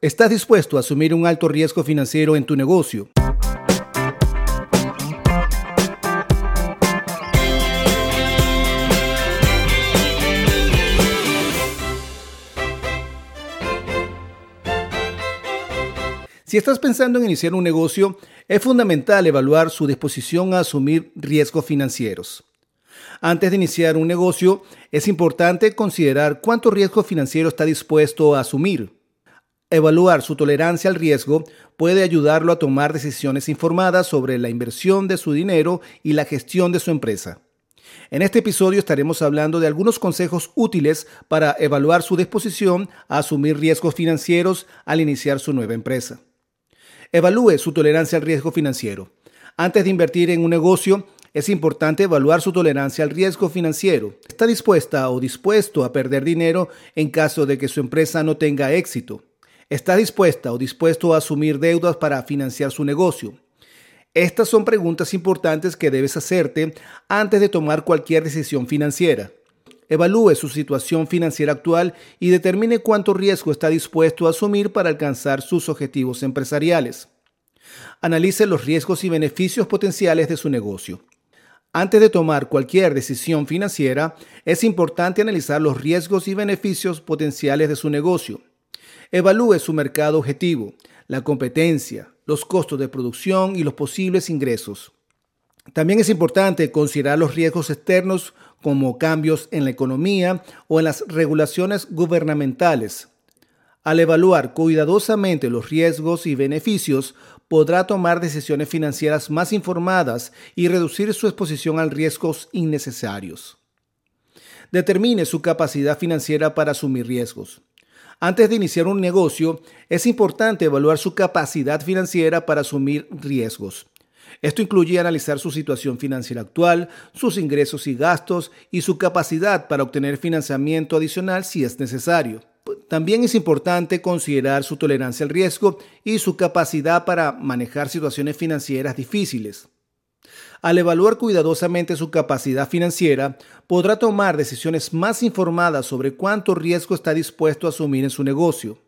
¿Estás dispuesto a asumir un alto riesgo financiero en tu negocio? Si estás pensando en iniciar un negocio, es fundamental evaluar su disposición a asumir riesgos financieros. Antes de iniciar un negocio, es importante considerar cuánto riesgo financiero está dispuesto a asumir. Evaluar su tolerancia al riesgo puede ayudarlo a tomar decisiones informadas sobre la inversión de su dinero y la gestión de su empresa. En este episodio estaremos hablando de algunos consejos útiles para evaluar su disposición a asumir riesgos financieros al iniciar su nueva empresa. Evalúe su tolerancia al riesgo financiero. Antes de invertir en un negocio, es importante evaluar su tolerancia al riesgo financiero. ¿Está dispuesta o dispuesto a perder dinero en caso de que su empresa no tenga éxito? ¿Está dispuesta o dispuesto a asumir deudas para financiar su negocio? Estas son preguntas importantes que debes hacerte antes de tomar cualquier decisión financiera. Evalúe su situación financiera actual y determine cuánto riesgo está dispuesto a asumir para alcanzar sus objetivos empresariales. Analice los riesgos y beneficios potenciales de su negocio. Antes de tomar cualquier decisión financiera, es importante analizar los riesgos y beneficios potenciales de su negocio. Evalúe su mercado objetivo, la competencia, los costos de producción y los posibles ingresos. También es importante considerar los riesgos externos como cambios en la economía o en las regulaciones gubernamentales. Al evaluar cuidadosamente los riesgos y beneficios, podrá tomar decisiones financieras más informadas y reducir su exposición a riesgos innecesarios. Determine su capacidad financiera para asumir riesgos. Antes de iniciar un negocio, es importante evaluar su capacidad financiera para asumir riesgos. Esto incluye analizar su situación financiera actual, sus ingresos y gastos y su capacidad para obtener financiamiento adicional si es necesario. También es importante considerar su tolerancia al riesgo y su capacidad para manejar situaciones financieras difíciles. Al evaluar cuidadosamente su capacidad financiera, podrá tomar decisiones más informadas sobre cuánto riesgo está dispuesto a asumir en su negocio.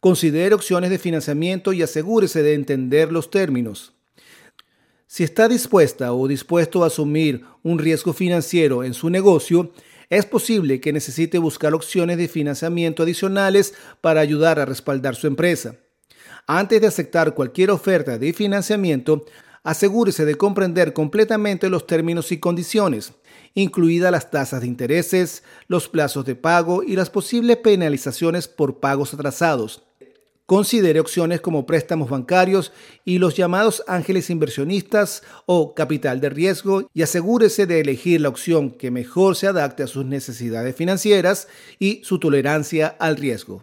Considere opciones de financiamiento y asegúrese de entender los términos. Si está dispuesta o dispuesto a asumir un riesgo financiero en su negocio, es posible que necesite buscar opciones de financiamiento adicionales para ayudar a respaldar su empresa. Antes de aceptar cualquier oferta de financiamiento, asegúrese de comprender completamente los términos y condiciones, incluidas las tasas de intereses, los plazos de pago y las posibles penalizaciones por pagos atrasados. Considere opciones como préstamos bancarios y los llamados ángeles inversionistas o capital de riesgo y asegúrese de elegir la opción que mejor se adapte a sus necesidades financieras y su tolerancia al riesgo.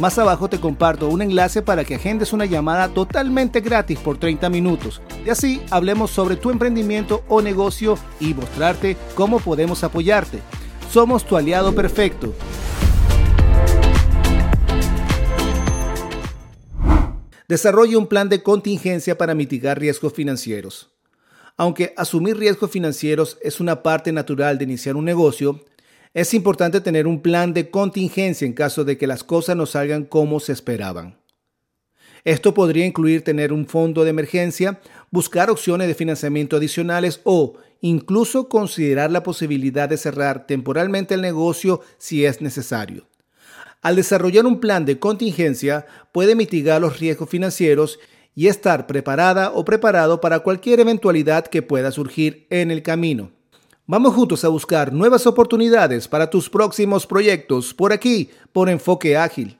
Más abajo te comparto un enlace para que agendes una llamada totalmente gratis por 30 minutos. Y así hablemos sobre tu emprendimiento o negocio y mostrarte cómo podemos apoyarte. Somos tu aliado perfecto. Desarrolla un plan de contingencia para mitigar riesgos financieros. Aunque asumir riesgos financieros es una parte natural de iniciar un negocio, es importante tener un plan de contingencia en caso de que las cosas no salgan como se esperaban. Esto podría incluir tener un fondo de emergencia, buscar opciones de financiamiento adicionales o incluso considerar la posibilidad de cerrar temporalmente el negocio si es necesario. Al desarrollar un plan de contingencia, puede mitigar los riesgos financieros y estar preparada o preparado para cualquier eventualidad que pueda surgir en el camino. Vamos juntos a buscar nuevas oportunidades para tus próximos proyectos por aquí, por Enfoque Ágil.